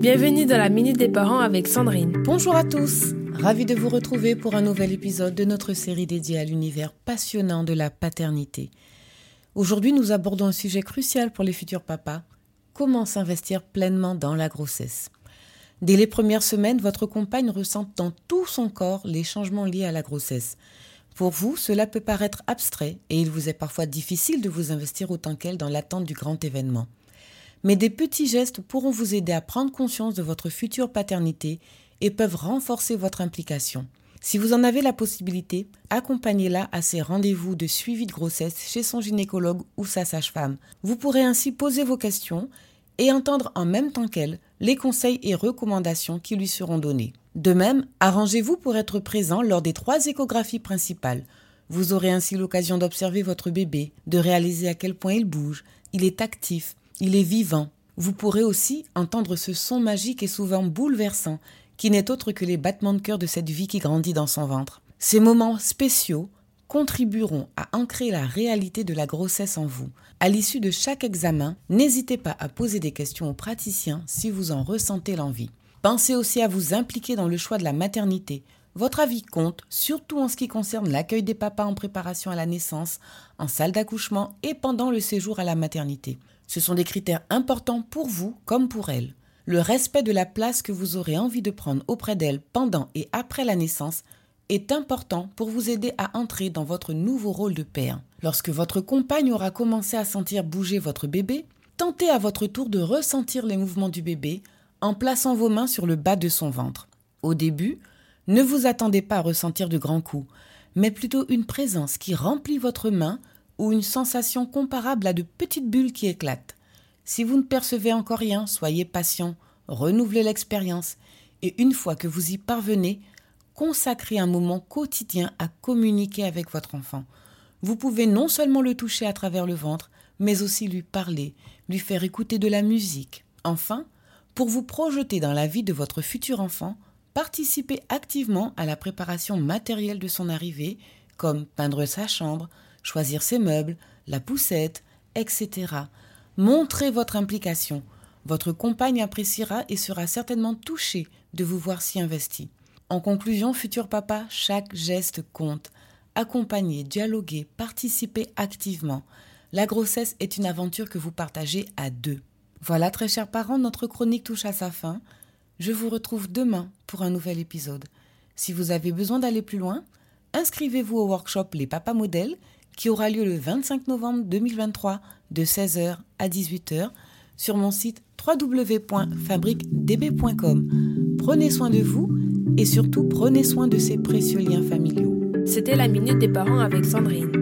Bienvenue dans la Minute des Parents avec Sandrine. Bonjour à tous, ravi de vous retrouver pour un nouvel épisode de notre série dédiée à l'univers passionnant de la paternité. Aujourd'hui, nous abordons un sujet crucial pour les futurs papas comment s'investir pleinement dans la grossesse? Dès les premières semaines, votre compagne ressent dans tout son corps les changements liés à la grossesse. Pour vous, cela peut paraître abstrait et il vous est parfois difficile de vous investir autant qu'elle dans l'attente du grand événement. Mais des petits gestes pourront vous aider à prendre conscience de votre future paternité et peuvent renforcer votre implication. Si vous en avez la possibilité, accompagnez-la à ses rendez-vous de suivi de grossesse chez son gynécologue ou sa sage-femme. Vous pourrez ainsi poser vos questions et entendre en même temps qu'elle les conseils et recommandations qui lui seront donnés. De même, arrangez-vous pour être présent lors des trois échographies principales. Vous aurez ainsi l'occasion d'observer votre bébé, de réaliser à quel point il bouge, il est actif, il est vivant. Vous pourrez aussi entendre ce son magique et souvent bouleversant qui n'est autre que les battements de cœur de cette vie qui grandit dans son ventre. Ces moments spéciaux contribueront à ancrer la réalité de la grossesse en vous. À l'issue de chaque examen, n'hésitez pas à poser des questions aux praticiens si vous en ressentez l'envie. Pensez aussi à vous impliquer dans le choix de la maternité. Votre avis compte, surtout en ce qui concerne l'accueil des papas en préparation à la naissance, en salle d'accouchement et pendant le séjour à la maternité. Ce sont des critères importants pour vous comme pour elles. Le respect de la place que vous aurez envie de prendre auprès d'elles pendant et après la naissance est important pour vous aider à entrer dans votre nouveau rôle de père. Lorsque votre compagne aura commencé à sentir bouger votre bébé, tentez à votre tour de ressentir les mouvements du bébé en plaçant vos mains sur le bas de son ventre. Au début, ne vous attendez pas à ressentir de grands coups, mais plutôt une présence qui remplit votre main ou une sensation comparable à de petites bulles qui éclatent. Si vous ne percevez encore rien, soyez patient, renouvelez l'expérience, et une fois que vous y parvenez, consacrez un moment quotidien à communiquer avec votre enfant. Vous pouvez non seulement le toucher à travers le ventre, mais aussi lui parler, lui faire écouter de la musique. Enfin, pour vous projeter dans la vie de votre futur enfant, participez activement à la préparation matérielle de son arrivée, comme peindre sa chambre, choisir ses meubles, la poussette, etc. Montrez votre implication. Votre compagne appréciera et sera certainement touchée de vous voir si investi. En conclusion, futur papa, chaque geste compte. Accompagnez, dialoguez, participez activement. La grossesse est une aventure que vous partagez à deux. Voilà, très chers parents, notre chronique touche à sa fin. Je vous retrouve demain pour un nouvel épisode. Si vous avez besoin d'aller plus loin, inscrivez-vous au workshop Les Papas Modèles qui aura lieu le 25 novembre 2023 de 16h à 18h sur mon site www.fabriquedb.com. Prenez soin de vous et surtout prenez soin de ces précieux liens familiaux. C'était la Minute des Parents avec Sandrine.